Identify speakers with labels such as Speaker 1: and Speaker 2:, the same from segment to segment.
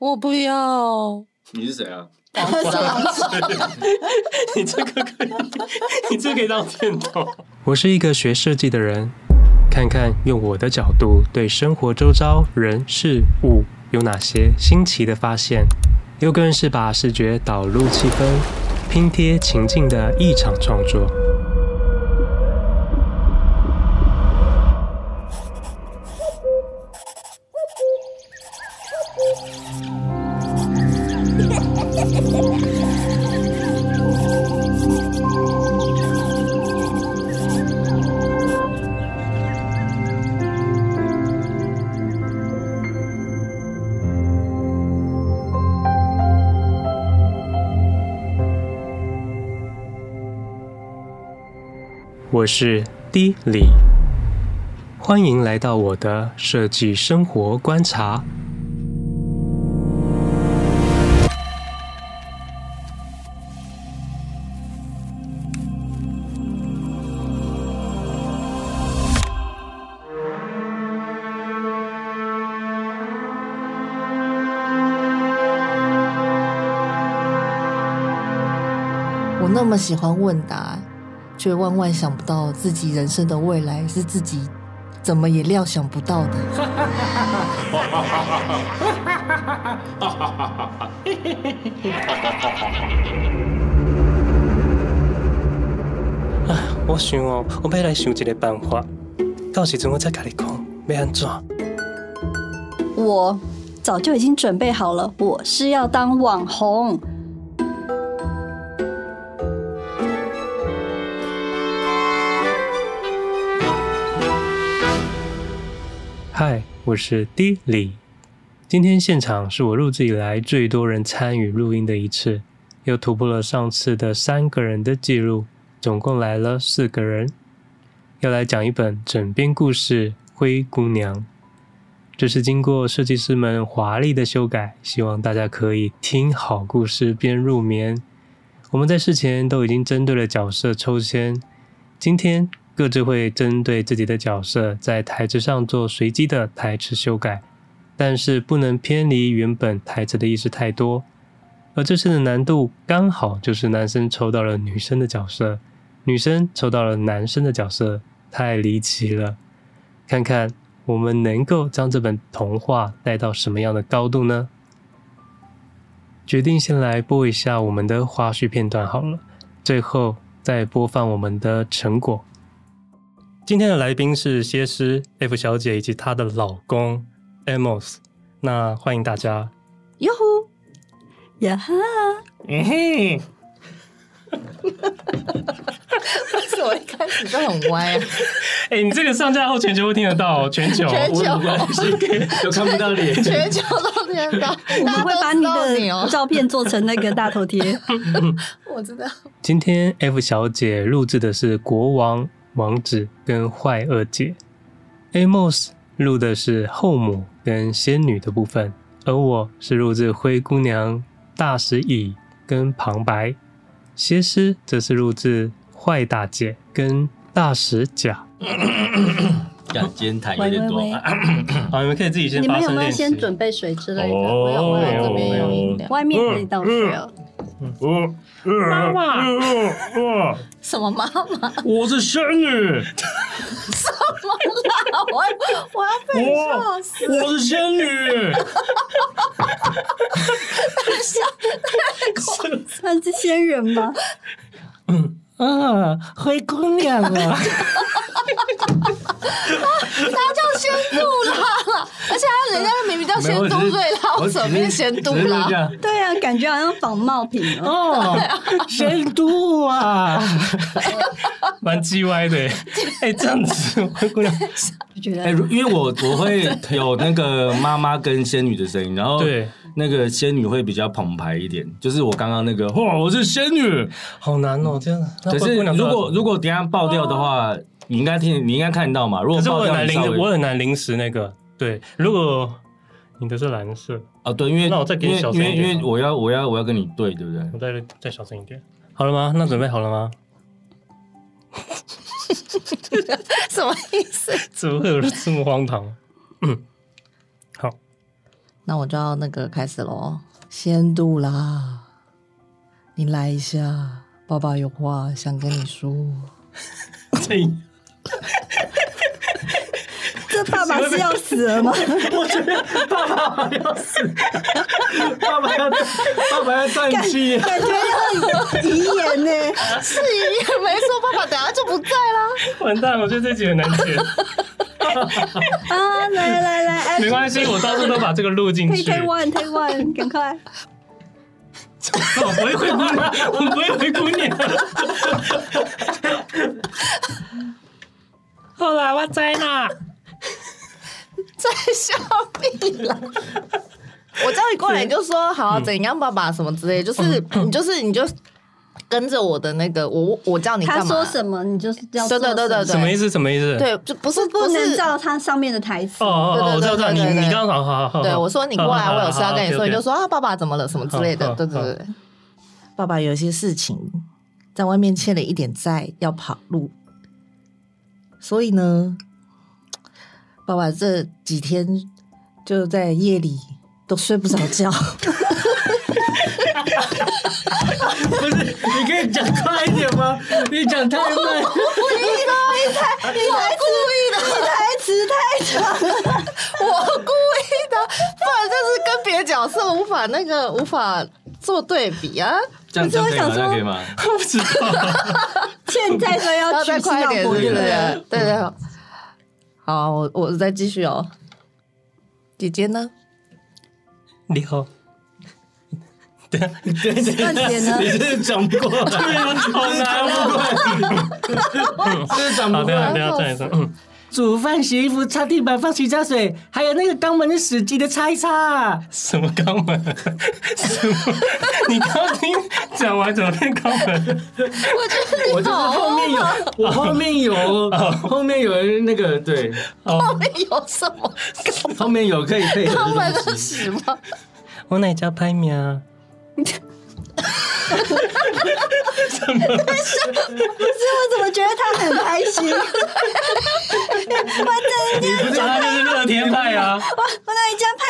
Speaker 1: 我不要。
Speaker 2: 你是谁啊？
Speaker 3: 你这个可以，你这个可以当片头。我是一个学设计的人，看看用我的角度对生活周遭人事物有哪些新奇的发现。又更是把视觉导入气氛，拼贴情境的一场创作。我是 D 李，欢迎来到我的设计生活观察。
Speaker 1: 我那么喜欢问答。却万万想不到自己人生的未来是自己怎么也料想不到的。
Speaker 3: 啊！我想哦，我要来想一个办法，到时阵我再跟你讲要安怎。
Speaker 4: 我早就已经准备好了，我是要当网红。
Speaker 3: 嗨，我是 D 李。今天现场是我录制以来最多人参与录音的一次，又突破了上次的三个人的记录，总共来了四个人，要来讲一本枕边故事《灰姑娘》。这是经过设计师们华丽的修改，希望大家可以听好故事边入眠。我们在事前都已经针对了角色抽签，今天，各自会针对自己的角色在台词上做随机的台词修改，但是不能偏离原本台词的意思太多。而这次的难度刚好就是男生抽到了女生的角色，女生抽到了男生的角色，太离奇了。看看我们能够将这本童话带到什么样的高度呢？决定先来播一下我们的花絮片段好了，最后再播放我们的成果。今天的来宾是歇思 F 小姐以及她的老公 Amos，那欢迎大家。
Speaker 4: 哟呼，呀哈，
Speaker 3: 嗯哼，
Speaker 1: 为什么一开始就很歪啊？
Speaker 3: 哎、欸，你这个上架后全球会听得到，全球，
Speaker 1: 全球
Speaker 3: 都看不到脸，
Speaker 1: 全球都听得到。
Speaker 4: 我们会把你的照片做成那个大头贴。
Speaker 1: 我知道。
Speaker 3: 今天 F 小姐录制的是国王。王子跟坏二姐，Amos 录的是后母跟仙女的部分，而我是录制灰姑娘、大石乙跟旁白，歇思则是录制坏大姐跟大石甲。
Speaker 2: 感觉痰有点多，
Speaker 3: 好，你们可以自己先。
Speaker 4: 你们有没有先准备水之类的？
Speaker 3: 我有，我有，这边有饮料，
Speaker 4: 外面可以倒水哦。
Speaker 1: 妈妈，什么妈妈？
Speaker 3: 我是仙女。
Speaker 1: 什么啦？我要我要被笑死！
Speaker 3: 我是仙女。
Speaker 4: 他 是仙人吗？
Speaker 3: 嗯啊，灰姑娘啊！
Speaker 1: 他叫仙度啦，而且他人家明明叫仙度，所以他为什么变仙度啦？
Speaker 4: 对啊，感觉好像仿冒品哦。
Speaker 3: 仙度啊，蛮叽歪的。哎，这样子灰姑娘
Speaker 2: 就 觉得，哎，因为我我会有那个妈妈跟仙女的声音，然后对。那个仙女会比较澎湃一点，就是我刚刚那个，哇，我是仙女，
Speaker 3: 好难哦，这样。
Speaker 2: 可是如果如果等下爆掉的话，你应该听，你应该看到嘛。如果爆掉，
Speaker 3: 我很难临时那个。对，如果你的是蓝色
Speaker 2: 啊，对，因为
Speaker 3: 那我再给你小声一点，
Speaker 2: 因为我要我要我要跟你对，对不对？
Speaker 3: 我再再小声一点，好了吗？那准备好了吗？
Speaker 1: 什么意思？
Speaker 3: 怎么会有这么荒唐？嗯，好。
Speaker 1: 那我就要那个开始喽。先度啦，你来一下，爸爸有话想跟你说。
Speaker 4: 这 爸爸是要死了吗？
Speaker 2: 我觉得爸爸要死，爸爸要爸爸要断气，
Speaker 4: 感觉要遗言呢，
Speaker 1: 是遗言没错。爸爸等下就不在啦，
Speaker 5: 完蛋！我觉得这集很难剪。
Speaker 4: 啊，来来来，
Speaker 5: 没关系，我到时候都把这个录进去。
Speaker 4: Take one, take one，赶快。
Speaker 5: 我不会灰姑娘，我不会灰姑娘。后来我在哪？
Speaker 1: 在笑屁了！我叫你过来，你就说好怎样，爸爸什么之类，就是 你就是你就跟着我的那个，我我叫你干嘛？
Speaker 4: 他说什么，你就是要
Speaker 1: 对对对对对，
Speaker 5: 什么意思？什么意思？
Speaker 1: 对，就不是
Speaker 4: 不能照他上面的台词。
Speaker 5: 哦哦哦，我知道，你你刚刚好好好。
Speaker 1: 对，我说你过来，我有事要跟你说，你就说啊，爸爸怎么了？什么之类的，对对对。爸爸有一些事情在外面欠了一点债，要跑路，所以呢。爸爸这几天就在夜里都睡不着觉。
Speaker 2: 不是，你可以讲快一点吗？你讲太慢。
Speaker 1: 故意的，你太，你太故意的，你台词太长了。我故意的，不然就是跟别的角色无法那个无法做对比啊。
Speaker 2: 这样这样可以吗？这样可以吗？
Speaker 5: 我不知道。
Speaker 4: 现在说要
Speaker 1: 再快一点，对对对对对。好，我我再继续哦。姐姐呢？
Speaker 5: 你好。对啊，
Speaker 2: 对对对，你是讲不过来，好难过。是讲不过来，
Speaker 5: 等下再一次。嗯，
Speaker 2: 煮饭、洗衣服、擦地板、放洗脚水，还有那个肛门的屎记得擦一擦。
Speaker 5: 什么肛门？什么？你刚听讲完怎么变肛门？
Speaker 1: 我就是我就
Speaker 2: 是，后面有，我后面有，后面有人那个对，
Speaker 1: 后面有什么？
Speaker 2: 后面有可以配合
Speaker 1: 肛门的屎吗？
Speaker 5: 我哪家拍名？
Speaker 4: 怎么？不是我怎么觉得他很开心？我真的，
Speaker 5: 你不是他就是乐天派啊！
Speaker 4: 我我哪一家拍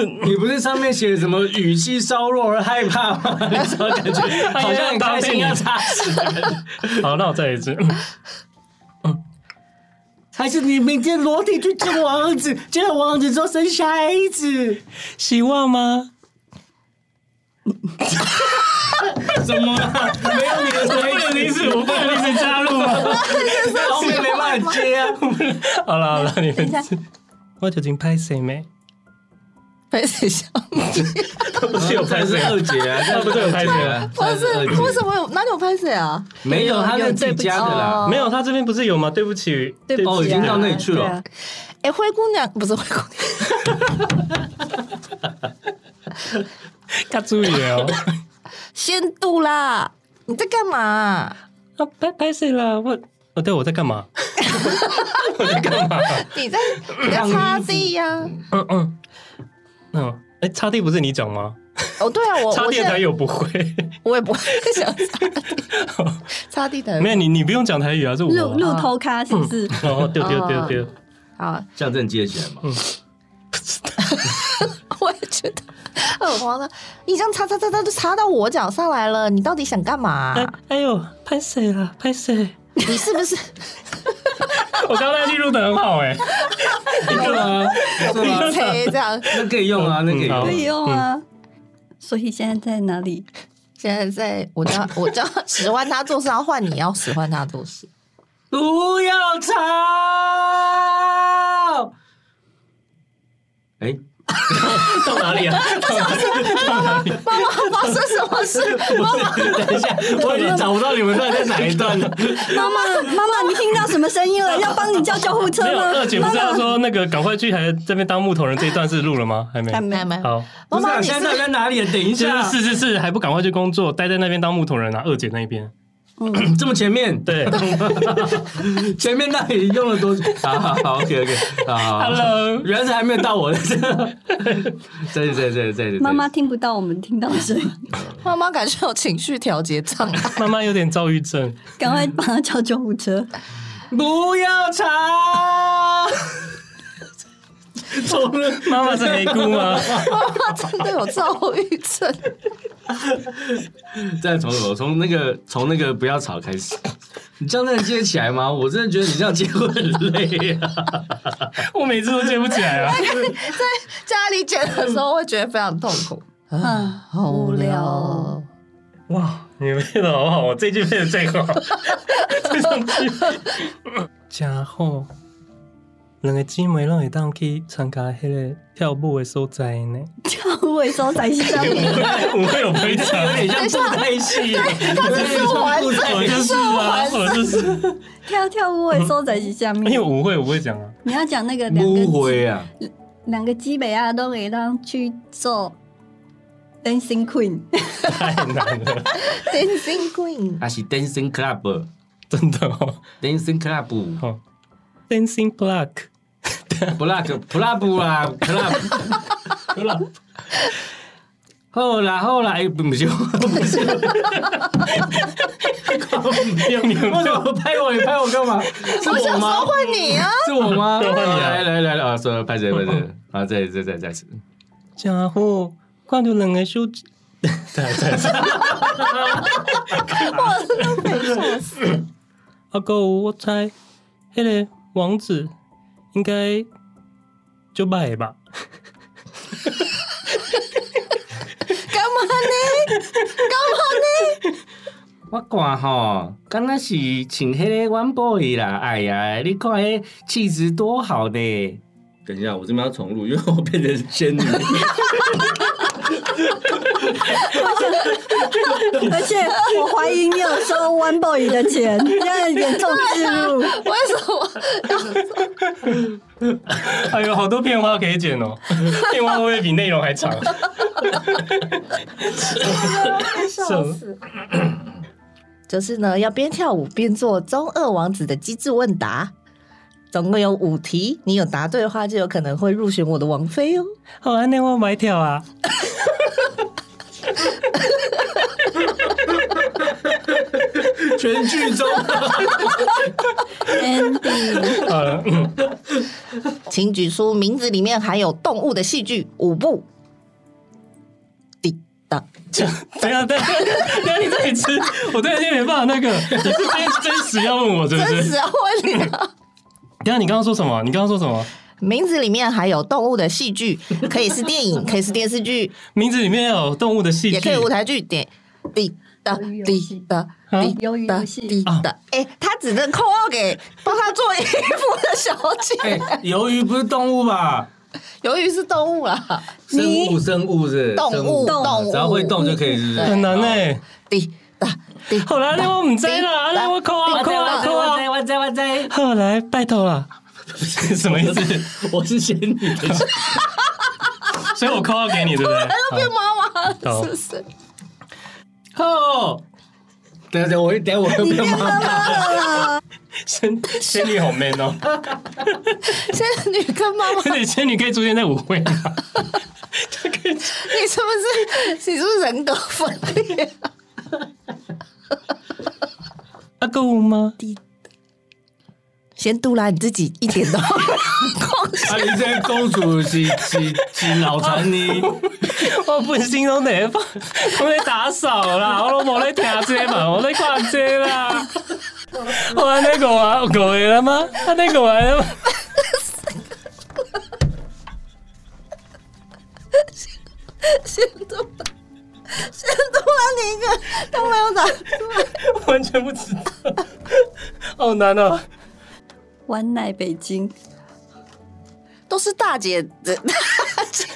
Speaker 4: 名？
Speaker 2: 你不是上面写什么语气稍弱而害怕吗？那时候感觉好像很开心要擦屎。
Speaker 5: 好，那我再一次。
Speaker 2: 嗯，还是你明天裸体去见王子，见了王子之后生下孩子，
Speaker 5: 希望吗？什么？
Speaker 2: 没有你的什么意思？我不能一直加入吗？后面没办法接啊！
Speaker 5: 好了好了，你们我究竟拍谁没？
Speaker 1: 拍谁像？
Speaker 5: 不是有拍谁？
Speaker 2: 二姐啊，他不是有拍谁啊？
Speaker 1: 不是，为什么有？哪里有拍谁啊？
Speaker 2: 没有，他有自己加的啦。
Speaker 5: 没有，他这边不是有吗？对不起，
Speaker 4: 对不起，
Speaker 2: 已经到那里去了。
Speaker 1: 哎，灰姑娘不是灰姑
Speaker 5: 娘。他注意哦，
Speaker 1: 先度啦！你在干嘛？啊，
Speaker 5: 拍拍谁啦？我哦，对，我在干嘛？我在干嘛？
Speaker 1: 你在你在擦地呀？
Speaker 5: 嗯嗯嗯，哎，擦地不是你讲吗？
Speaker 1: 哦，对啊，我
Speaker 5: 擦地台语不会，
Speaker 1: 我也不会 想擦地。擦地台
Speaker 5: 没有你，你不用讲台语啊，是我
Speaker 4: 路路偷咖是不是？
Speaker 5: 哦，对对对对，
Speaker 1: 好，
Speaker 2: 这样真的接起
Speaker 1: 来吗？觉得。耳光呢？你这样擦擦擦擦就擦到我脚上来了，你到底想干嘛、啊
Speaker 5: 哎？哎呦，拍谁了？拍谁？
Speaker 1: 你是不是？
Speaker 5: 我刚才记录的很好哎、欸，
Speaker 2: 你干嘛？
Speaker 1: 你吹这样？
Speaker 2: 那可以用啊，那可以用，
Speaker 4: 可以用啊。所以现在在哪里？
Speaker 1: 现在在我叫我叫使唤他做事，要换你要使唤他做事。
Speaker 2: 不要吵！哎、欸。
Speaker 5: 到哪里啊？到哪里？
Speaker 1: 妈妈，妈妈发生什么事？妈妈，
Speaker 2: 等一下，我已经找不到你们到底在哪一段了。
Speaker 4: 妈妈，妈妈，你听到什么声音了？要帮你叫救护车吗？
Speaker 5: 二姐不是要说那个赶快去，还这边当木头人这一段是录了吗？还没，
Speaker 1: 还没，还没。
Speaker 5: 好，
Speaker 1: 妈妈，
Speaker 2: 你现在在哪里？等一下，
Speaker 5: 是是是，还不赶快去工作，待在那边当木头人啊？二姐那边。
Speaker 2: 嗯、这么前面，
Speaker 5: 对，
Speaker 2: 前面那里用了多久？好好好，OK OK，好，Hello，原来是还没有到我的，对对对对对，
Speaker 4: 妈妈听不到我们听到的声音，
Speaker 1: 妈妈感觉有情绪调节障碍，
Speaker 5: 妈妈有点躁郁症，
Speaker 4: 赶快帮她叫救护车，
Speaker 2: 不要吵，
Speaker 5: 妈妈是没哭吗？
Speaker 1: 妈 妈真的有躁郁症。
Speaker 2: 再从我从那个从那个不要吵开始，你这样能接起来吗？我真的觉得你这样接会很累啊！
Speaker 5: 我每次都接不起来啊！
Speaker 1: 在家里剪的时候会觉得非常痛苦
Speaker 4: 啊，好无聊。
Speaker 5: 哇，你们配的好好，我这句配的最好。这种句，家伙。两个姊妹拢会当去参加迄个跳舞的所在呢。
Speaker 4: 跳舞的所在是啥物？
Speaker 5: 舞会有非常，有点像布袋戏。
Speaker 1: 他是素环，
Speaker 5: 我就是啊，我就是。
Speaker 4: 跳跳舞的所在是啥？
Speaker 5: 因为舞会我会讲啊。
Speaker 4: 你要讲那个两个
Speaker 2: 舞会啊，
Speaker 4: 两个姊妹啊，都会当去做 dancing queen。
Speaker 5: 太难了
Speaker 1: ，dancing queen，
Speaker 2: 还是 dancing club？
Speaker 5: 真的哦
Speaker 2: ，dancing club，
Speaker 5: 哦，dancing block。
Speaker 2: 布拉克，布拉布啦，布拉，布拉。好啦好啦，哎，不不行，不行。为什么拍我？你拍我干嘛？是我吗？
Speaker 1: 换你啊！
Speaker 2: 是我吗？来来来来啊！说拍谁拍谁？啊，再再再再次。
Speaker 5: 家伙，看到两个手机。再再再。
Speaker 1: 我真的被笑死。
Speaker 5: 阿哥，我猜，那个王子。应该就卖吧？
Speaker 1: 干嘛呢？干嘛呢？
Speaker 2: 我看吼，刚那是请迄个 One Boy 啦。哎呀，你看迄气质多好呢。等一下，我这边要重录，因为我变成仙女。
Speaker 4: 而且我怀疑你有收 One Boy 的钱，这样严重置入。
Speaker 1: 为什么？
Speaker 5: 还有好多片花可以剪哦，片花会不会比内容还长？
Speaker 1: 笑死！就是呢，要边跳舞边做中二王子的机智问答。总共有五题，你有答对的话，就有可能会入选我的王妃哦。
Speaker 5: 好啊，那我买跳啊。
Speaker 2: 全剧终。
Speaker 1: Ending。请举出名字里面含有动物的戏剧五部。滴答，
Speaker 5: 等下等下等下，你这里吃，我突然间没办法。那个，你是真真实要问我，是不是？
Speaker 1: 真实要问你啊。
Speaker 5: 等下，你刚刚说什么？你刚刚说什么？
Speaker 1: 名字里面还有动物的戏剧，可以是电影，可以是电视剧。
Speaker 5: 名字里面有动物的戏剧，
Speaker 1: 也可以舞台剧。点滴答滴答滴答滴答。哎，他只能扣二给帮他做衣服的小姐。
Speaker 2: 鱿鱼不是动物吧？
Speaker 1: 鱿鱼是动物啦，
Speaker 2: 生物生物是
Speaker 1: 动物动物，
Speaker 2: 只要会动就可以，是
Speaker 5: 很难呢。
Speaker 1: 滴答滴。
Speaker 5: 好啦，那我唔知啦，那我扣啊扣啊扣啊！
Speaker 2: 我知我知。
Speaker 5: 好来，拜托了。什么意思？
Speaker 2: 我是 仙女，
Speaker 5: 所以我 call 给你，对不对？
Speaker 1: 要变妈妈，是不是？
Speaker 2: 哦，等下我一等我又变妈妈
Speaker 4: 了。
Speaker 5: 仙仙女好 man 哦，
Speaker 1: 仙女跟妈妈，
Speaker 5: 而且仙女可以出现在舞会吗？
Speaker 1: 你是不是？你是不是人格分裂？
Speaker 5: 阿哥舞吗？
Speaker 1: 先杜拉你自己一点都不用。
Speaker 2: 啊！你这公主是是是脑残呢？
Speaker 5: 我本身都没放，我在打扫啦，我都冇在听这嘛，我在看这啦。我还那个啊，够会了吗？他那个完了吗？
Speaker 1: 先杜拉，先杜拉，你一个都没有打出来，
Speaker 5: 完全不知道，好难哦。
Speaker 4: One Night 北京，
Speaker 1: 都是大姐的，大 姐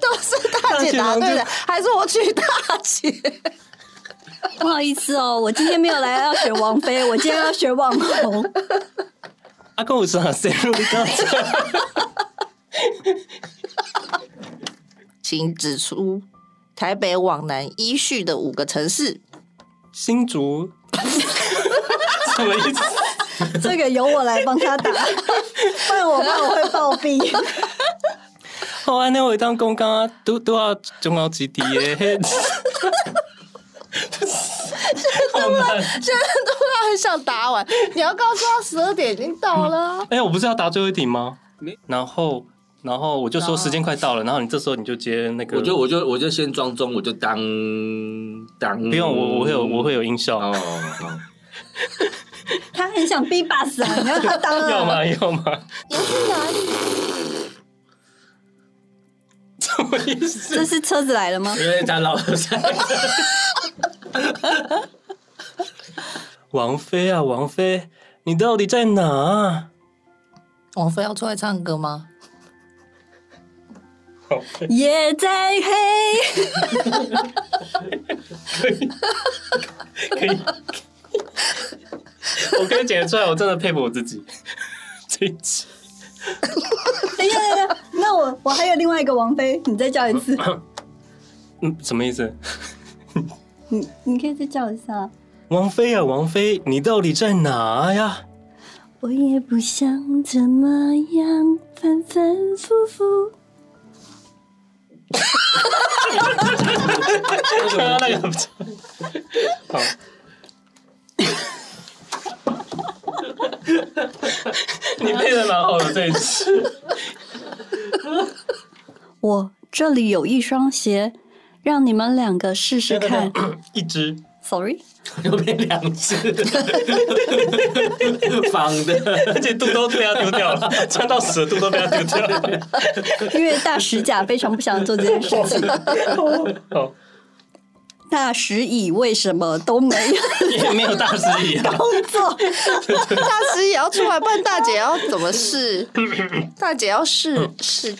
Speaker 1: 都是大姐答对的，还是我娶大姐？
Speaker 4: 不好意思哦，我今天没有来要选王菲，我今天要选网红。
Speaker 5: 阿公，我说谁入刚
Speaker 1: 请指出台北往南依序的五个城市。
Speaker 5: 新竹，什么意思？
Speaker 4: 这个由我来帮他打，不然我怕我会暴毙。
Speaker 5: 好啊，那我当公刚啊，都都要中高级低耶。现
Speaker 1: 在突然，现在突然很想答完。你要告诉他十二点已经到了。
Speaker 5: 哎、欸，我不是要答最后一题吗？然后然后我就说时间快到了，然后你这时候你就接那个，
Speaker 2: 我就我就我就先装钟，我就当当，
Speaker 5: 不用我我会有我会有音效哦。
Speaker 4: 他很想 B boss 啊，你要他当
Speaker 5: 要吗要吗？
Speaker 4: 要去哪里？
Speaker 5: 什么意思？
Speaker 4: 这是车子来了吗？
Speaker 2: 因为他老在。
Speaker 5: 王菲啊，王菲，你到底在哪？
Speaker 1: 王菲要出来唱歌吗？
Speaker 4: 夜在黑，
Speaker 5: 可以，可以。我可以剪得出来，我真的佩服我自己。这一集，
Speaker 4: 等一下，等一下，那我我还有另外一个王菲，你再叫一次。
Speaker 5: 嗯，什么意思？
Speaker 4: 你你可以再叫一下。
Speaker 5: 王菲啊，王菲，你到底在哪呀？
Speaker 4: 我也不想怎么样反反复复。
Speaker 5: 刚刚那个不错。好。你配的蛮好的这一次。
Speaker 4: 我这里有一双鞋，让你们两个试试看。
Speaker 5: 一只。
Speaker 4: Sorry，
Speaker 2: 又变两只，仿的，
Speaker 5: 而且肚兜被他丢掉了，穿到死的肚兜被他丢掉了。
Speaker 4: 因为大石甲非常不想做这件事情。
Speaker 5: 好，
Speaker 4: 大石乙为什么都没有？
Speaker 5: 也没有大石乙啊。
Speaker 4: 工作，
Speaker 1: 大石也要出来，不然大姐要怎么试？大姐要试试。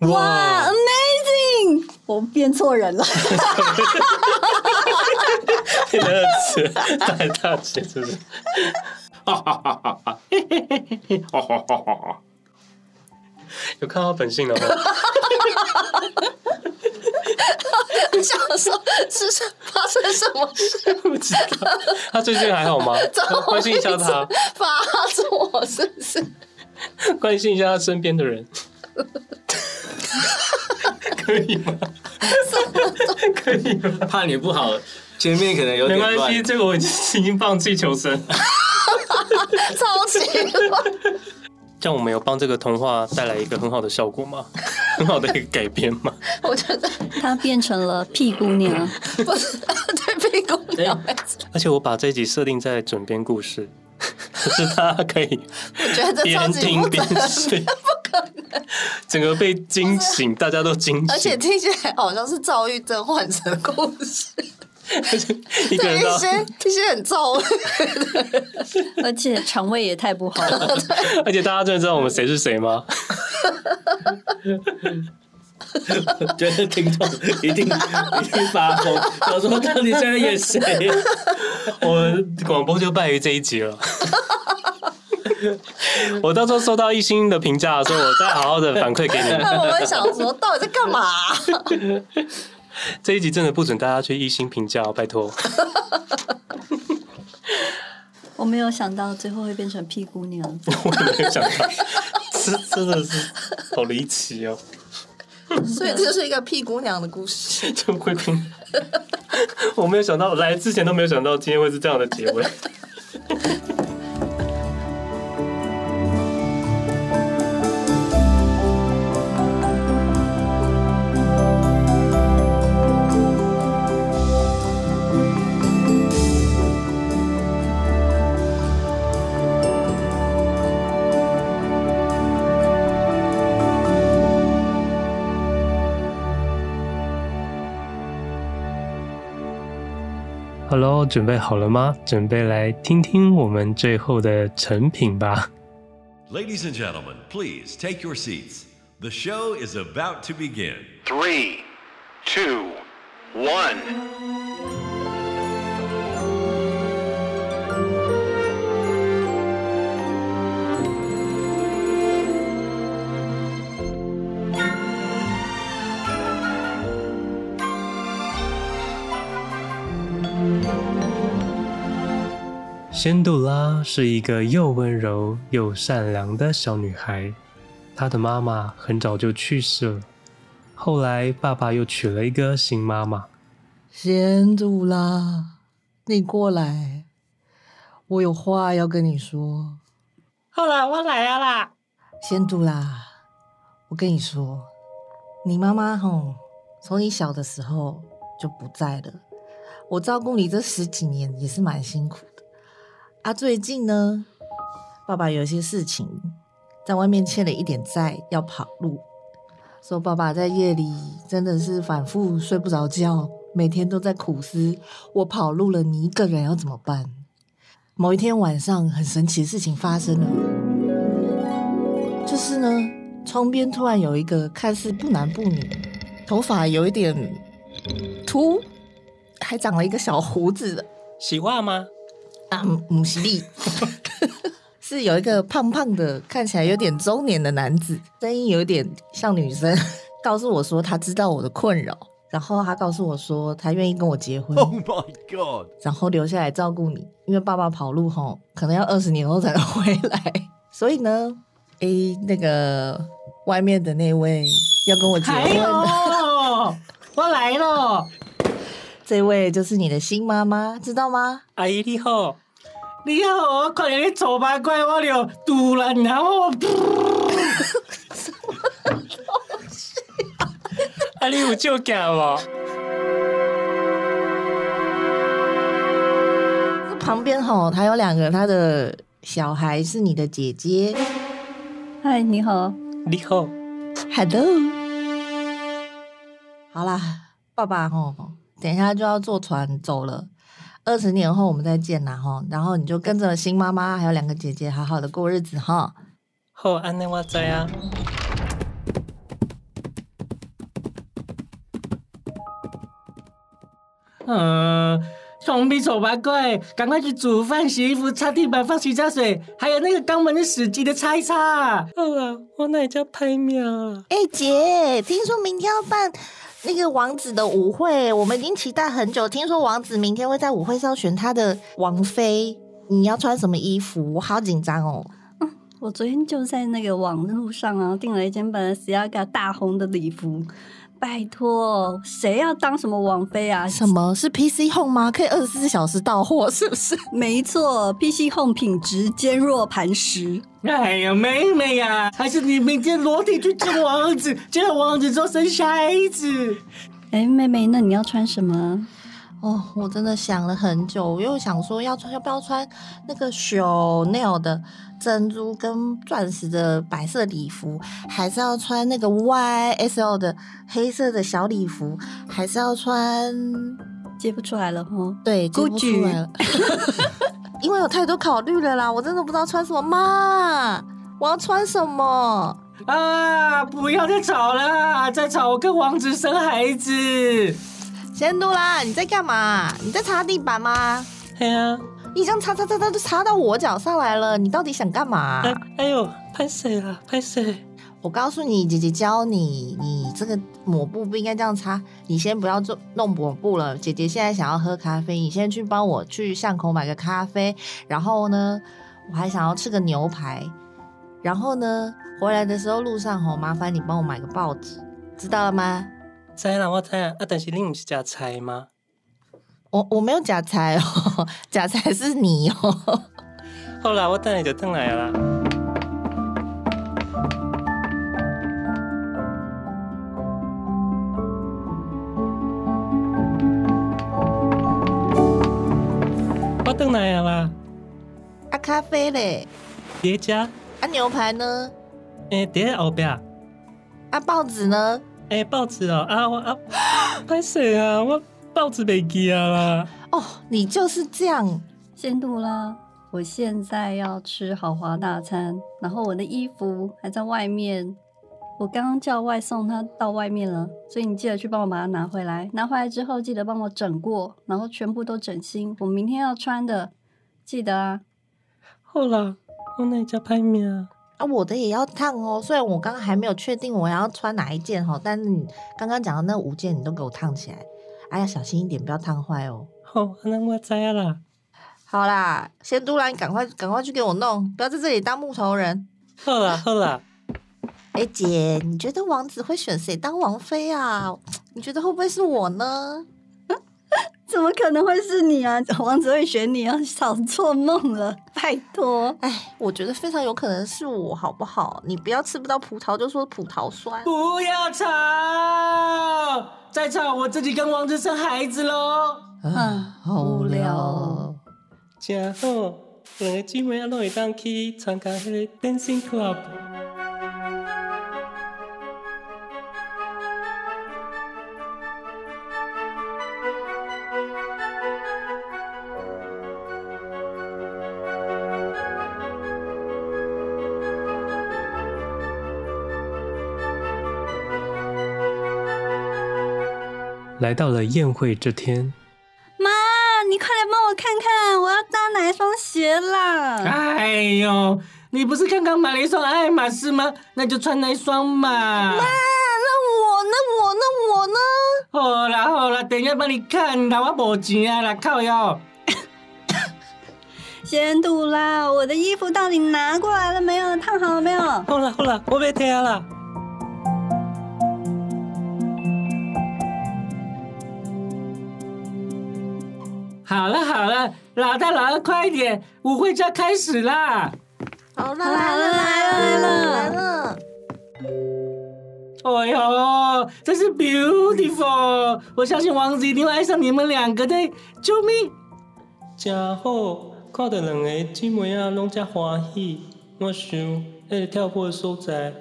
Speaker 4: 哇，Amazing！我变错人了。
Speaker 5: 第二次带大姐，是不是？哈哈哈哈哈！嘿嘿嘿嘿嘿！哈哈哈哈哈！有看到本性了吗？
Speaker 1: 你 想说是发生什么事？
Speaker 5: 不知道。他最近还好吗？关心一下他。
Speaker 1: 发作是不是？
Speaker 5: 关心一下他身边的人。可以吗？可以吗？
Speaker 2: 怕你不好，前面可能有点
Speaker 5: 没关系。这个我已经已经放弃求生，
Speaker 1: 超级乱。
Speaker 5: 这样我们有帮这个童话带来一个很好的效果吗？很好的一个改编吗？
Speaker 1: 我觉得
Speaker 4: 它变成了屁姑娘，
Speaker 1: 不是对屁姑娘。
Speaker 5: 而且我把这集设定在枕边故事，可是他可以边听边睡。整个被惊醒，大家都惊醒，
Speaker 1: 而且听起来好像是躁郁症患者的故事，
Speaker 5: 一个人
Speaker 1: 一些一些很躁，
Speaker 4: 而且肠胃也太不好了，
Speaker 5: 而且大家真的知道我们谁是谁吗？
Speaker 2: 觉得听众一定一定发疯，我说：“到底现在演谁？”
Speaker 5: 我们广播就败于这一集了。我到时候收到一星的评价的时候，我再好好的反馈给你们。
Speaker 1: 那 我们想说，到底在干嘛？
Speaker 5: 这一集真的不准大家去一星评价哦，拜托。
Speaker 4: 我没有想到最后会变成屁姑娘。
Speaker 5: 我也没有想到，这真的是好离奇哦。
Speaker 1: 所以这就是一个屁姑娘的故事。
Speaker 5: 就会听。我没有想到，来之前都没有想到今天会是这样的结尾。Hello，准备好了吗？准备来听听我们最后的成品吧。
Speaker 6: Ladies and gentlemen, please take your seats. The show is about to begin.
Speaker 7: Three, two, one.
Speaker 5: 仙杜拉是一个又温柔又善良的小女孩，她的妈妈很早就去世了，后来爸爸又娶了一个新妈妈。
Speaker 1: 仙杜拉，你过来，我有话要跟你说。
Speaker 5: 好啦，我来啊啦。
Speaker 1: 仙杜拉，我跟你说，你妈妈吼，从你小的时候就不在了。我照顾你这十几年也是蛮辛苦。啊，最近呢，爸爸有些事情，在外面欠了一点债，要跑路。说爸爸在夜里真的是反复睡不着觉，每天都在苦思：我跑路了，你一个人要怎么办？某一天晚上，很神奇的事情发生了，就是呢，窗边突然有一个看似不男不女，头发有一点秃，还长了一个小胡子的，
Speaker 5: 喜欢吗？
Speaker 1: 啊，母西利。是有一个胖胖的，看起来有点中年的男子，声音有点像女生，告诉我说他知道我的困扰，然后他告诉我说他愿意跟我结婚。
Speaker 6: Oh my god！
Speaker 1: 然后留下来照顾你，因为爸爸跑路吼可能要二十年后才能回来，所以呢，诶，那个外面的那位要跟我结婚
Speaker 8: 的，我来了，
Speaker 1: 这位就是你的新妈妈，知道吗？
Speaker 5: 阿姨你好。
Speaker 8: 你好，我看见你丑八怪，我就突然然后，
Speaker 1: 什么东西？
Speaker 5: 啊，你有救家吗？
Speaker 1: 旁边吼，还有两个他的小孩是你的姐姐。
Speaker 4: 嗨，你好，
Speaker 5: 你好
Speaker 1: ，Hello。好啦，爸爸吼，等一下就要坐船走了。二十年后我们再见啦哈，然后你就跟着新妈妈还有两个姐姐好好的过日子哈。
Speaker 5: 好，安内我知啊。
Speaker 8: 嗯，双臂丑八怪，赶快去煮饭、洗衣服、擦地板、放洗澡水，还有那个肛门的屎机的擦一擦。
Speaker 5: 好了，我哪叫拍苗？
Speaker 1: 哎、欸，姐，听说明天要办。那个王子的舞会，我们已经期待很久。听说王子明天会在舞会上选他的王妃，你要穿什么衣服？我好紧张哦。
Speaker 4: 嗯，我昨天就在那个网路上啊，订了一件本来是要个大红的礼服。拜托，谁要当什么王妃啊？
Speaker 1: 什么是 PC Home 吗？可以二十四小时到货，是不是？
Speaker 4: 没错，PC Home 品质坚若磐石。
Speaker 8: 哎呀，妹妹呀、啊，还是你明天裸体去见王子，见了王子之后生孩子。
Speaker 4: 哎，妹妹，那你要穿什么？
Speaker 1: 哦，我真的想了很久，我又想说要穿要不要穿那个 Chanel 的珍珠跟钻石的白色礼服，还是要穿那个 YSL 的黑色的小礼服，还是要穿
Speaker 4: 接不出来了哈？
Speaker 1: 对，接不出来了，因为有太多考虑了啦，我真的不知道穿什么嘛，我要穿什么
Speaker 8: 啊？不要再吵了，再吵我跟王子生孩子。
Speaker 1: 仙度啦，你在干嘛？你在擦地板吗？
Speaker 5: 对啊，
Speaker 1: 你这样擦擦擦擦，就擦到我脚上来了。你到底想干嘛？
Speaker 5: 哎，哎呦，拍谁了？拍谁？
Speaker 1: 我告诉你，姐姐教你，你这个抹布不应该这样擦。你先不要做弄抹布了。姐姐现在想要喝咖啡，你先去帮我去巷口买个咖啡。然后呢，我还想要吃个牛排。然后呢，回来的时候路上吼，麻烦你帮我买个报纸，知道了吗？
Speaker 5: 知啦，我知啊，啊，但是你不是夹菜吗？
Speaker 1: 我我没有夹菜哦，夹菜是你哦。
Speaker 5: 好啦，我等下就等来了。我等来了啦。
Speaker 1: 啊，咖啡嘞？
Speaker 5: 别家。
Speaker 1: 啊，牛排呢？
Speaker 5: 诶，在后边。
Speaker 1: 啊，报纸呢？
Speaker 5: 哎、欸，报纸哦啊，我啊，拍谁啊？我报纸没寄啊啦。
Speaker 1: 哦，你就是这样，
Speaker 4: 先度啦。我现在要吃豪华大餐，然后我的衣服还在外面。我刚刚叫外送，他到外面了，所以你记得去帮我把它拿回来。拿回来之后记得帮我整过，然后全部都整新。我明天要穿的，记得啊。
Speaker 5: 好啦，我那家拍面啊。
Speaker 1: 啊，我的也要烫哦。虽然我刚刚还没有确定我要穿哪一件哈，但是你刚刚讲的那五件你都给我烫起来。哎呀，小心一点，不要烫坏哦。
Speaker 5: 好，那我知啦。
Speaker 1: 好啦，仙都来，你赶快赶快去给我弄，不要在这里当木头人。
Speaker 5: 好啦好啦。
Speaker 1: 哎、欸、姐，你觉得王子会选谁当王妃啊？你觉得会不会是我呢？
Speaker 4: 怎么可能会是你啊？王子会选你啊？少做梦了，拜托！
Speaker 1: 哎，我觉得非常有可能是我，好不好？你不要吃不到葡萄就说葡萄酸，
Speaker 8: 不要吵，再吵我自己跟王子生孩子喽！
Speaker 1: 啊，好无聊。
Speaker 5: 真好，两个姊妹啊，拢会当去参加迄个 dancing club。来到了宴会这天，
Speaker 4: 妈，你快来帮我看看，我要搭哪一双鞋啦？
Speaker 8: 哎呦，你不是刚刚买了一双爱马仕吗？那就穿那一双嘛。
Speaker 1: 妈，那我，那我，那我呢？
Speaker 8: 好啦好啦，等一下帮你看，那我没钱啊啦，靠腰。
Speaker 4: 先堵啦，我的衣服到底拿过来了没有？烫好了没有？
Speaker 5: 好了好了，我被贴了。
Speaker 8: 好了好了，老大老二快一点，舞会就要开始啦！
Speaker 1: 好了来了来了来了来了！
Speaker 8: 哎呦，真是 beautiful！我相信王子一定会爱上你们两个的，救命！
Speaker 5: 真好，看到两个姊妹啊，拢这欢喜，我想那个跳舞的所在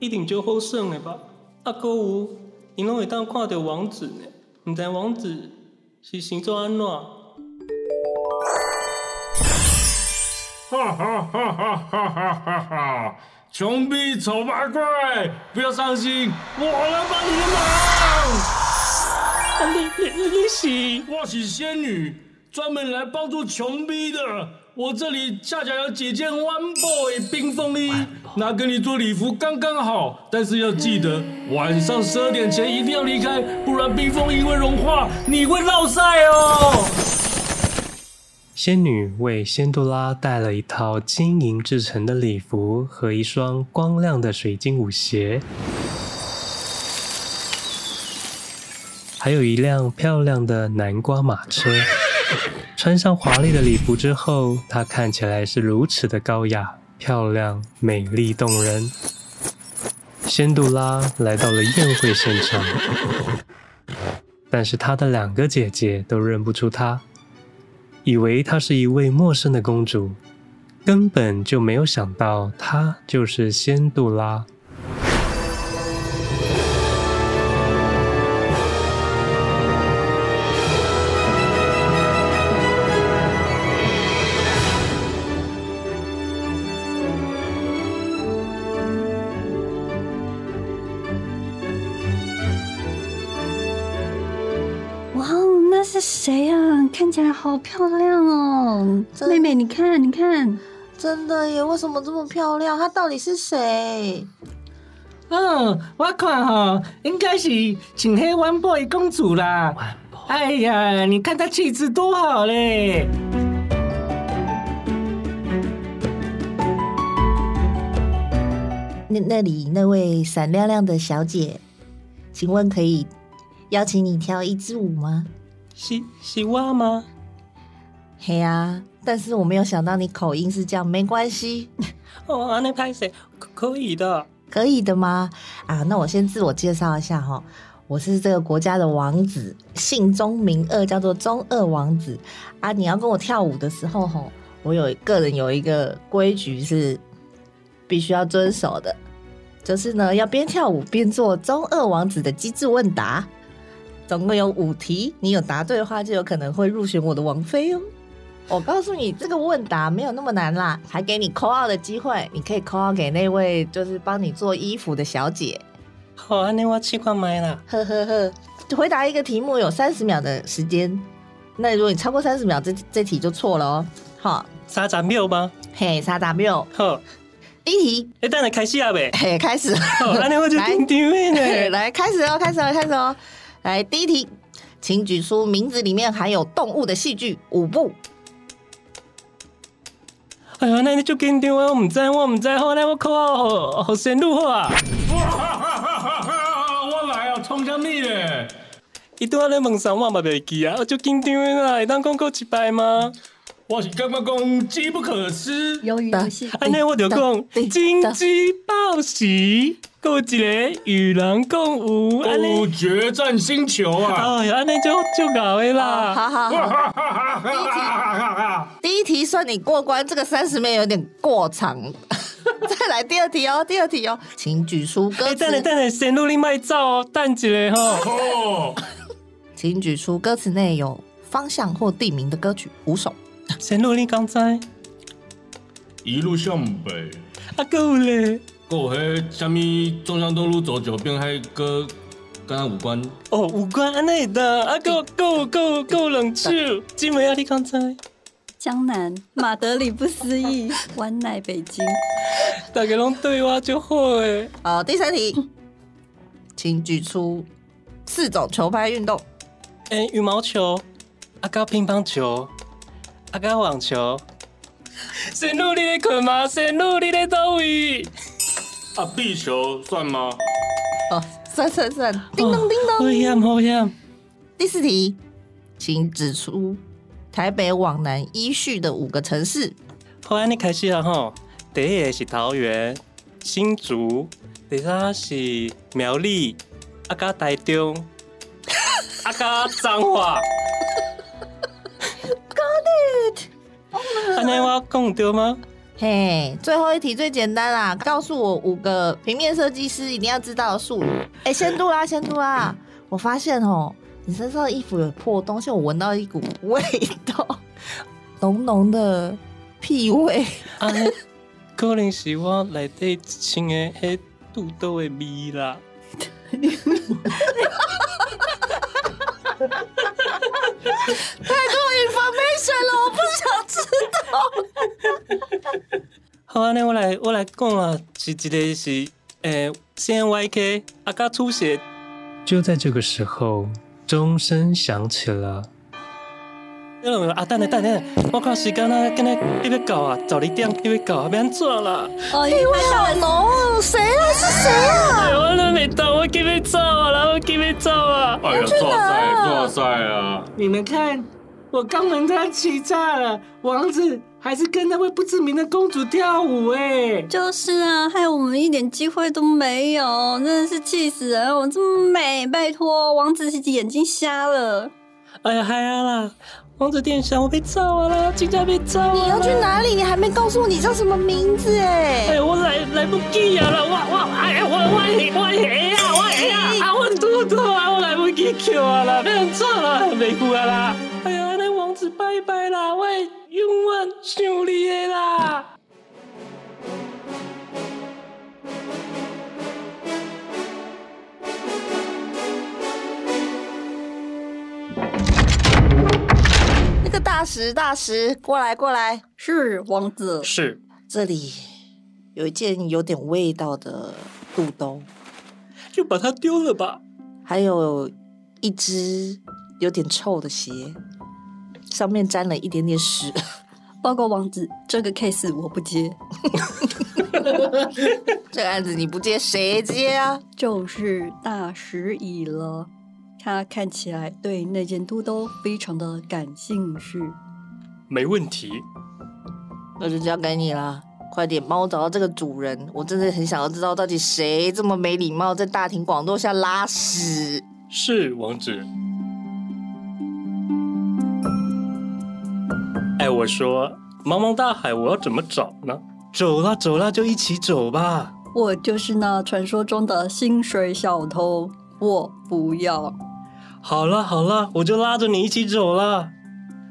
Speaker 5: 一定就好耍的吧？啊，哥有，因拢会当看到王子呢，唔知王子。是星座安怎？
Speaker 2: 哈哈哈哈哈哈哈！穷逼丑八怪，不要伤心，我来帮你的忙。
Speaker 5: 你你你是？
Speaker 2: 我是仙女，专门来帮助穷逼的。我这里恰巧有几件 One Boy 冰风衣，拿给你做礼服刚刚好。但是要记得晚上十二点前一定要离开，不然冰风衣会融化，你会落晒哦。
Speaker 5: 仙女为仙杜拉带了一套金银制成的礼服和一双光亮的水晶舞鞋，还有一辆漂亮的南瓜马车。穿上华丽的礼服之后，她看起来是如此的高雅、漂亮、美丽动人。仙杜拉来到了宴会现场，但是她的两个姐姐都认不出她，以为她是一位陌生的公主，根本就没有想到她就是仙杜拉。
Speaker 4: 好漂亮哦！妹妹，你看，你看，
Speaker 1: 真的耶！为什么这么漂亮？她到底是谁？
Speaker 8: 嗯，我看哈，应该是请黑 One Boy 公主啦。Boy 哎呀，你看她气质多好嘞！
Speaker 1: 那那里那位闪亮亮的小姐，请问可以邀请你跳一支舞吗？
Speaker 5: 是是我吗？
Speaker 1: 嘿啊！但是我没有想到你口音是这样，没关系。
Speaker 5: 哦，那拍谢可以的，
Speaker 1: 可以的吗？啊，那我先自我介绍一下哈，我是这个国家的王子，姓钟名二，叫做钟二王子。啊，你要跟我跳舞的时候哈，我有个人有一个规矩是必须要遵守的，就是呢要边跳舞边做钟二王子的机智问答。总共有五题，你有答对的话，就有可能会入选我的王妃哦。我告诉你，这个问答没有那么难啦，还给你 call out 的机会，你可以 call out 给那位就是帮你做衣服的小姐。
Speaker 5: 好啊，那我去看麦啦。
Speaker 1: 呵呵呵，回答一个题目有三十秒的时间，那如果你超过三十秒，这这题就错了哦。好，
Speaker 5: 三十秒吗？
Speaker 1: 嘿，三十秒。
Speaker 5: 好，
Speaker 1: 第一题，
Speaker 5: 哎，等下开始啊呗。
Speaker 1: 嘿，开始。
Speaker 5: 好，那我就听听呢。
Speaker 1: 来，开始哦，开始哦，开始哦。来，第一题，请举出名字里面含有动物的戏剧五部。
Speaker 5: 哎呀，那你就紧张啊！我唔知，我唔知，好，那我靠好好深入好啊！
Speaker 2: 哇哈哈哈哈！我来啊，冲啥物咧！
Speaker 5: 伊拄仔咧问啥，我嘛袂记啊，我就紧张的啦，会当讲过一摆吗？
Speaker 2: 我是感觉讲机不可失，
Speaker 4: 鱿鱼游戏，
Speaker 5: 安尼我就讲金鸡报喜，还有一个与人共舞，
Speaker 2: 哦，决战星球啊！
Speaker 5: 哎呀，安尼就就搞的啦。
Speaker 1: 好好好，第一题，第一题算你过关，这个三十秒有点过长。再来第二题哦，第二题哦，请举出歌词。
Speaker 5: 等、等等等下，先录你麦照哦，等一下哈。
Speaker 1: 请举出歌词内有方向或地名的歌曲五首。
Speaker 5: 先录你刚才
Speaker 2: 一路向北。
Speaker 5: 啊，够嘞。
Speaker 2: 够嘿，什么中山东路走九遍，还歌跟他无关。
Speaker 5: 哦，五关安内的。啊，够够够够冷笑。金梅啊，你刚才。
Speaker 4: 江南，马德里不思议，湾奈北京。
Speaker 5: 大家拢对我就好诶。
Speaker 1: 好，第三题，请举出四种球拍运动。
Speaker 5: 诶，羽毛球，啊个乒乓球，啊个网球。先努力的困吗？先努力的倒位。
Speaker 2: 啊，壁球算吗？
Speaker 1: 哦，算算算。叮咚叮咚。好
Speaker 5: 险好险。
Speaker 1: 第四题，请指出台北往南依序的五个城市。
Speaker 5: 好，安尼开始啊吼。第一个是桃园、新竹，第三是苗栗，啊加台中，啊加彰化。
Speaker 1: Got it！
Speaker 5: 安尼我讲对吗？
Speaker 1: 嘿，最后一题最简单啦，告诉我五个平面设计师一定要知道的术语。哎、欸，仙度啦，仙度啦，我发现哦，你身上的衣服有破洞，现在我闻到一股味道，浓浓的屁味。
Speaker 5: 可能是我内底穿的迄肚兜的味啦。
Speaker 1: 太多 information 了，我不想知道。
Speaker 5: 好啊，那我来我来讲啊，是一个是诶，CMYK 阿嘎出血。就在这个时候，钟声响起了。啊，等下等下，我看时间啊，今日一要到啊，早一点一要到啊，别做了。
Speaker 1: 哎呦，老龙，谁啊？是谁啊？
Speaker 5: 我都没到，我给你走啊，我给你走啊。
Speaker 2: 哎呀，哇塞，哇塞啊！
Speaker 8: 你们看，我肛门他气炸了，王子还是跟那位不知名的公主跳舞哎。
Speaker 4: 就是啊，害我们一点机会都没有，真的是气死人！我这么美，拜托，王子眼睛瞎了。
Speaker 5: 哎呀，嗨呀啦！王子殿下，我被抓了，金家被炸了。
Speaker 1: 你要去哪里？你还没告诉我你叫什么名字哎！
Speaker 5: 哎，我来来不及啊了，我我哎呀，我我我哎呀，我哎呀，啊我肚子啊，我来不及叫啊了，被人炸了，没过啦。哎呀，那王子拜拜啦，我永远想你的啦。
Speaker 1: 大石，大石，过来，过来。
Speaker 4: 是王子。
Speaker 5: 是。
Speaker 1: 这里有一件有点味道的肚兜，
Speaker 5: 就把它丢了吧。
Speaker 1: 还有一只有点臭的鞋，上面沾了一点点屎。
Speaker 4: 报告王子，这个 case 我不接。
Speaker 1: 这个案子你不接，谁接啊？
Speaker 4: 就是大石乙了。他看起来对那件肚兜非常的感兴趣。
Speaker 5: 没问题，
Speaker 1: 那就交给你了。快点帮我找到这个主人，我真的很想要知道到底谁这么没礼貌，在大庭广众下拉屎。
Speaker 5: 是王子。哎，我说，茫茫大海，我要怎么找呢？走啦，走啦，就一起走吧。
Speaker 4: 我就是那传说中的薪水小偷，我不要。
Speaker 5: 好了好了，我就拉着你一起走了。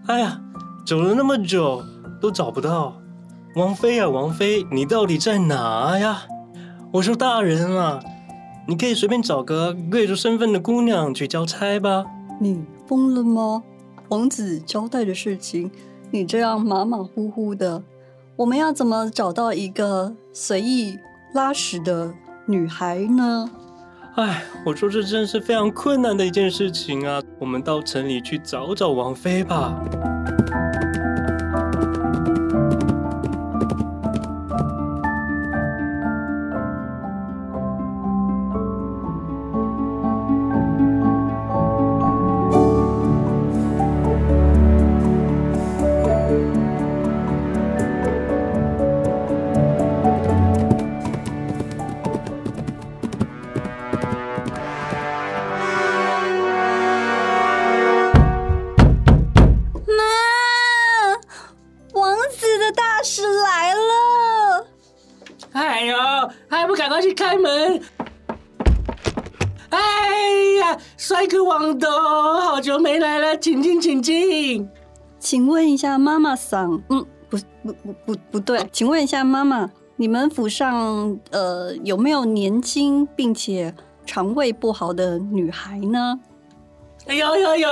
Speaker 5: 哎呀，走了那么久都找不到王妃啊，王妃，你到底在哪呀？我说大人啊，你可以随便找个贵族身份的姑娘去交差吧。
Speaker 4: 你疯了吗？王子交代的事情，你这样马马虎虎的，我们要怎么找到一个随意拉屎的女孩呢？
Speaker 5: 哎，我说这真是非常困难的一件事情啊！我们到城里去找找王妃吧。
Speaker 4: 请问一下，妈妈桑，嗯，不不不不不对，请问一下，妈妈，你们府上呃有没有年轻并且肠胃不好的女孩呢？
Speaker 8: 哎呦呦呦，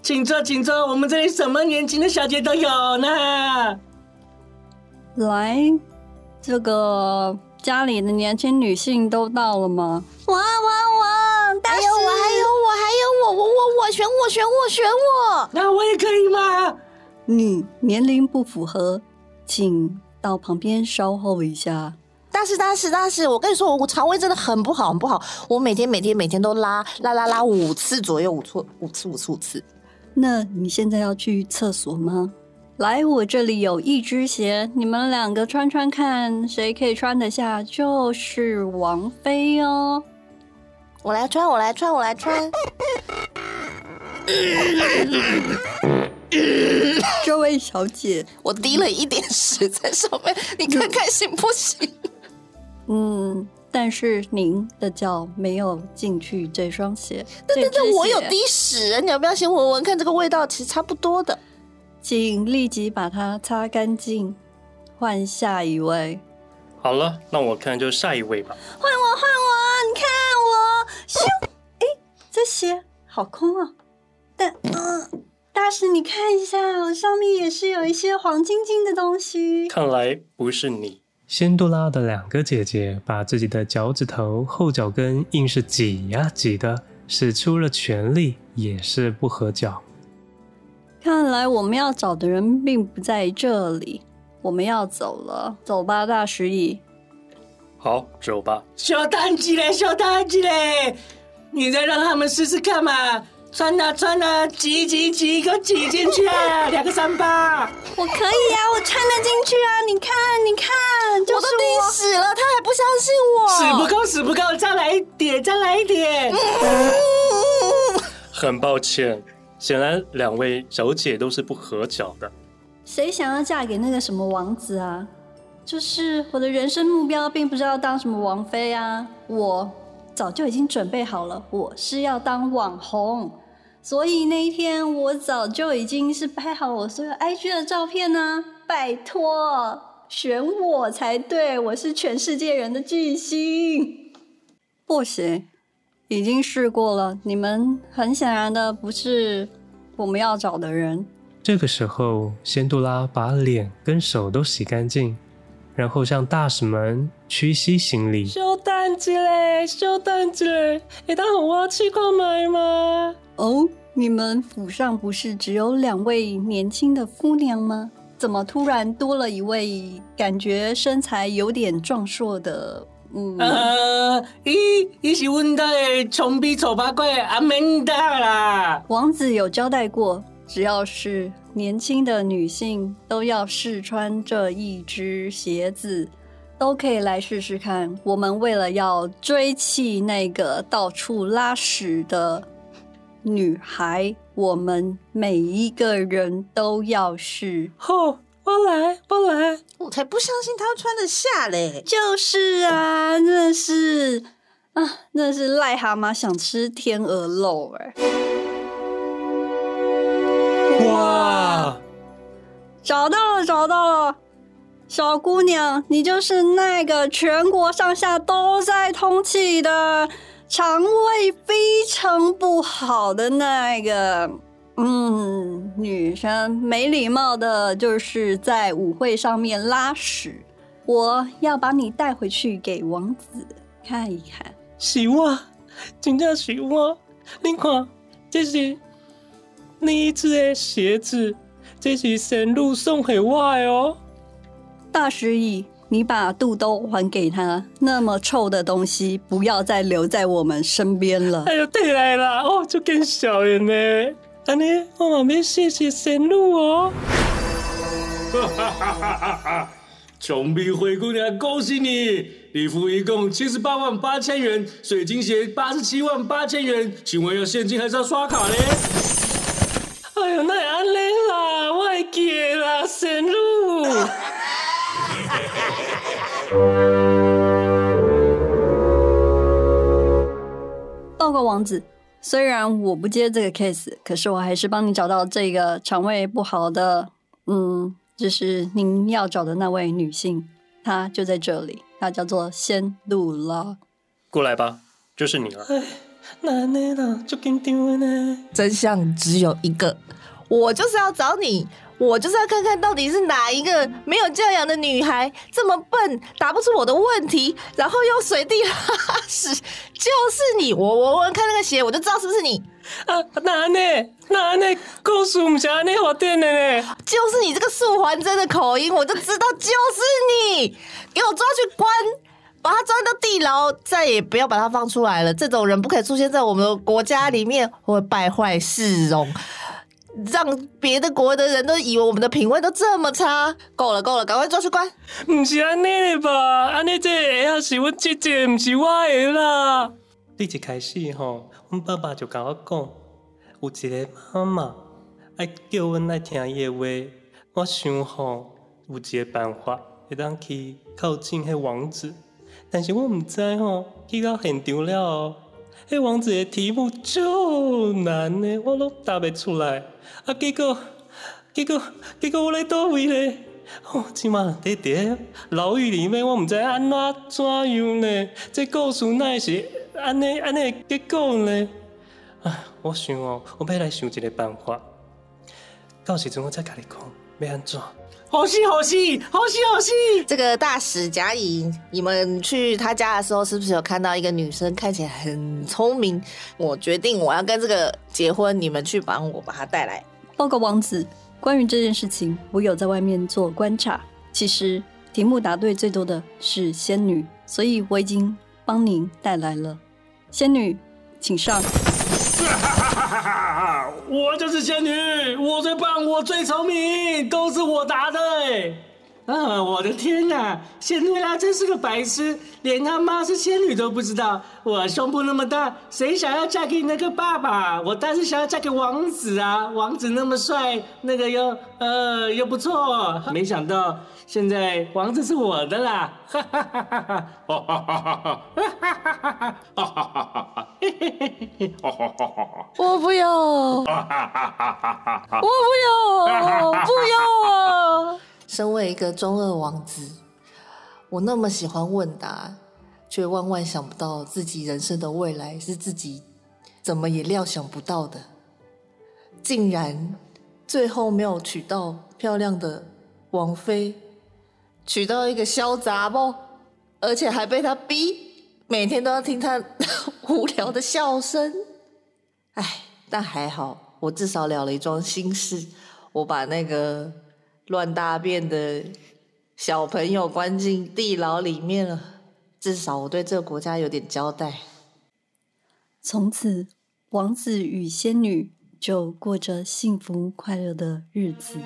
Speaker 8: 请坐，请坐，我们这里什么年轻的小姐都有呢。
Speaker 4: 来，这个家里的年轻女性都到了吗？
Speaker 1: 哇哇哇！大师，还有我，还有我，还有我，选我选我选我，
Speaker 8: 那我也可以吗？
Speaker 4: 你年龄不符合，请到旁边稍候一下。
Speaker 1: 大师大师大师，我跟你说，我肠胃真的很不好很不好，我每天每天每天都拉拉拉拉五次左右，五次五次五次五次。
Speaker 4: 那你现在要去厕所吗？来，我这里有一只鞋，你们两个穿穿看，谁可以穿得下就是王妃哦。
Speaker 1: 我来穿，我来穿，我来穿。
Speaker 4: 这位小姐，
Speaker 1: 我滴了一点屎在上面，你看看行不行？
Speaker 4: 嗯，但是您的脚没有进去这双鞋。
Speaker 1: 对对对，我有滴屎，你要不要先闻闻看？这个味道其实差不多的。
Speaker 4: 请立即把它擦干净，换下一位。
Speaker 5: 好了，那我看就下一位吧。
Speaker 4: 换我，换我！你看我，咻！哎，这鞋好空啊。但，嗯、呃，大师，你看一下，我上面也是有一些黄晶晶的东西。
Speaker 5: 看来不是你。仙杜拉的两个姐姐把自己的脚趾头、后脚跟硬是挤呀挤的，使出了全力，也是不合脚。
Speaker 4: 看来我们要找的人并不在这里，我们要走了，走吧，大师爷。
Speaker 5: 好，走吧。
Speaker 8: 小蛋鸡嘞，小蛋鸡嘞，你再让他们试试看嘛！穿呐穿呐，挤挤挤，给我挤进去啊！两个三八，
Speaker 4: 我可以啊，我穿得进去啊！你看，你看，就是、我，
Speaker 1: 我都定死了，他还不相信我，
Speaker 8: 死不够，死不够，再来一点，再来一点。
Speaker 5: 很抱歉。显然，两位小姐都是不合脚的。
Speaker 4: 谁想要嫁给那个什么王子啊？就是我的人生目标，并不是要当什么王妃啊。我早就已经准备好了，我是要当网红。所以那一天，我早就已经是拍好我所有 IG 的照片呢。拜托，选我才对，我是全世界人的巨星。不行。已经试过了，你们很显然的不是我们要找的人。
Speaker 5: 这个时候，仙杜拉把脸跟手都洗干净，然后向大使们屈膝行礼。
Speaker 8: 小蛋子嘞，小蛋子嘞，你当红花气矿买吗？
Speaker 4: 哦，你们府上不是只有两位年轻的姑娘吗？怎么突然多了一位感觉身材有点壮硕的？嗯，
Speaker 8: 呃，伊伊是温的穷逼丑八怪阿明达啦。
Speaker 4: 王子有交代过，只要是年轻的女性都要试穿这一只鞋子，都可以来试试看。我们为了要追弃那个到处拉屎的女孩，我们每一个人都要试。
Speaker 8: 吼。不来不来，
Speaker 1: 我才不相信他穿得下嘞！
Speaker 4: 就是啊，真的是啊，那是癞蛤蟆想吃天鹅肉哎！
Speaker 8: 哇，
Speaker 4: 找到了找到了，小姑娘，你就是那个全国上下都在通缉的肠胃非常不好的那个。嗯，女生没礼貌的就是在舞会上面拉屎。我要把你带回去给王子看一看。
Speaker 8: 是我，真的是我。你看，这是你一只的鞋子，这是神鹿送给我的哦。
Speaker 4: 大师爷，你把肚兜还给他。那么臭的东西，不要再留在我们身边了。
Speaker 8: 哎呦，对来了，哦，就更小人呢。安妮，我妈咪谢谢神鹿哦！哈哈哈哈哈！穷逼灰姑娘，恭喜你，礼服一共七十八万八千元，水晶鞋八十七万八千元，请问要现金还是要刷卡嘞？哎呦，那安尼啦，我会记的啦，神女。
Speaker 4: 报告王子，虽然我不接这个 case，可是我还是帮你找到这个肠胃不好的，嗯，就是您要找的那位女性，她就在这里，她叫做仙露拉。
Speaker 5: 过来吧，就是你了。就紧张呢。
Speaker 1: 真相只有一个，我就是要找你。我就是要看看到底是哪一个没有教养的女孩这么笨，答不出我的问题，然后又随地拉屎，就是你。我我闻看那个鞋，我就知道是不是你。
Speaker 5: 啊，哪呢？哪呢？故事不是这样发展的呢？
Speaker 1: 就是你这个素还真的口音，我就知道就是你。给我抓去关，把他抓到地牢，再也不要把他放出来了。这种人不可以出现在我们的国家里面，会败坏市容。让别的国的人都以为我们的品味都这么差，够了够了，赶快抓去关！
Speaker 5: 不是安尼的吧？安尼这下是我姐姐，不是我的啦。你一开始吼，阮爸爸就跟我讲，有一个妈妈爱叫阮来听伊的话。我想吼，有一个办法会当去靠近迄王子，但是我唔知吼，去到现场了。迄王子的题目就难呢，我拢答袂出来。啊，结果，结果，结果我来倒位咧。哦，即马在伫牢狱里面，我毋知安怎怎样呢？这故事哪会是安尼安尼结果呢？啊，我想哦，我要来想一个办法。到时阵我再甲你讲，要安怎？
Speaker 8: 好戏好戏好戏好戏！
Speaker 1: 这个大使甲乙，你们去他家的时候，是不是有看到一个女生看起来很聪明？我决定我要跟这个结婚，你们去帮我把她带来。
Speaker 4: 报告王子，关于这件事情，我有在外面做观察。其实题目答对最多的是仙女，所以我已经帮您带来了。仙女，请上。
Speaker 8: 我就是仙女，我最棒，我最聪明，都是我答的！啊，我的天哪，仙女拉真是个白痴，连他妈是仙女都不知道。我胸部那么大，谁想要嫁给你那个爸爸？我当然想要嫁给王子啊，王子那么帅，那个又呃又不错。没想到现在王子是我的啦！哈哈哈哈哈！哈哈哈哈哈！哈哈哈哈哈！哈哈哈哈！嘿嘿嘿嘿！哈哈哈哈哈！
Speaker 1: 我不要！哈哈哈哈哈！我不要！不要啊！身为一个中二王子，我那么喜欢问答，却万万想不到自己人生的未来是自己怎么也料想不到的，竟然最后没有娶到漂亮的王妃，娶到一个小杂包，而且还被他逼，每天都要听他无聊的笑声。唉，但还好，我至少了了一桩心事，我把那个。乱大便的小朋友关进地牢里面了，至少我对这个国家有点交代。
Speaker 4: 从此，王子与仙女就过着幸福快乐的日子。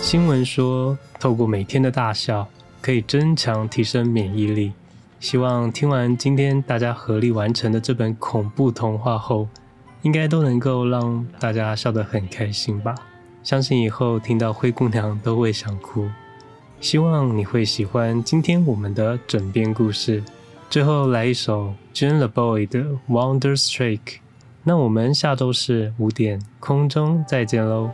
Speaker 5: 新闻说，透过每天的大笑，可以增强、提升免疫力。希望听完今天大家合力完成的这本恐怖童话后，应该都能够让大家笑得很开心吧。相信以后听到灰姑娘都会想哭。希望你会喜欢今天我们的枕边故事。最后来一首 j u n LeBoy 的 Wonder Strike。那我们下周是五点空中再见
Speaker 9: 喽。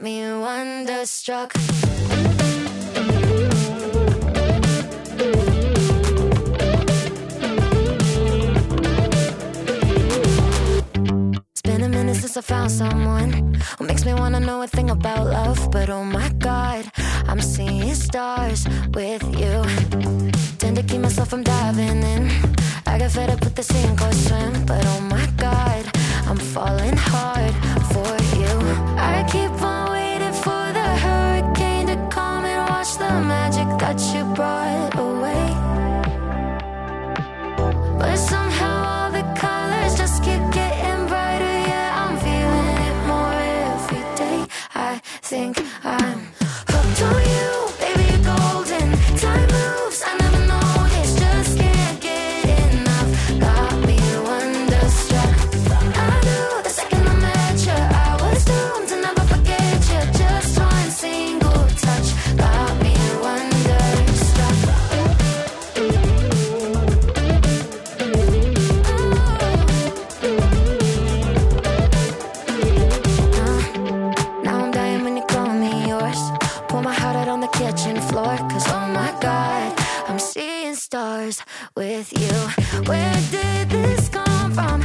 Speaker 9: Me wonder struck. I found someone who makes me wanna know a thing about love. But oh my god, I'm seeing stars with you. Tend to keep myself from diving in. I got fed up with the sink or swim. But oh my god, I'm falling hard for you. I keep on waiting for the hurricane to come and watch the magic that you brought. stars with you. Where did this
Speaker 10: come from?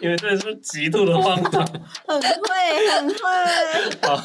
Speaker 10: 因为这是极度的荒唐，
Speaker 4: 很会，很会，
Speaker 10: 好。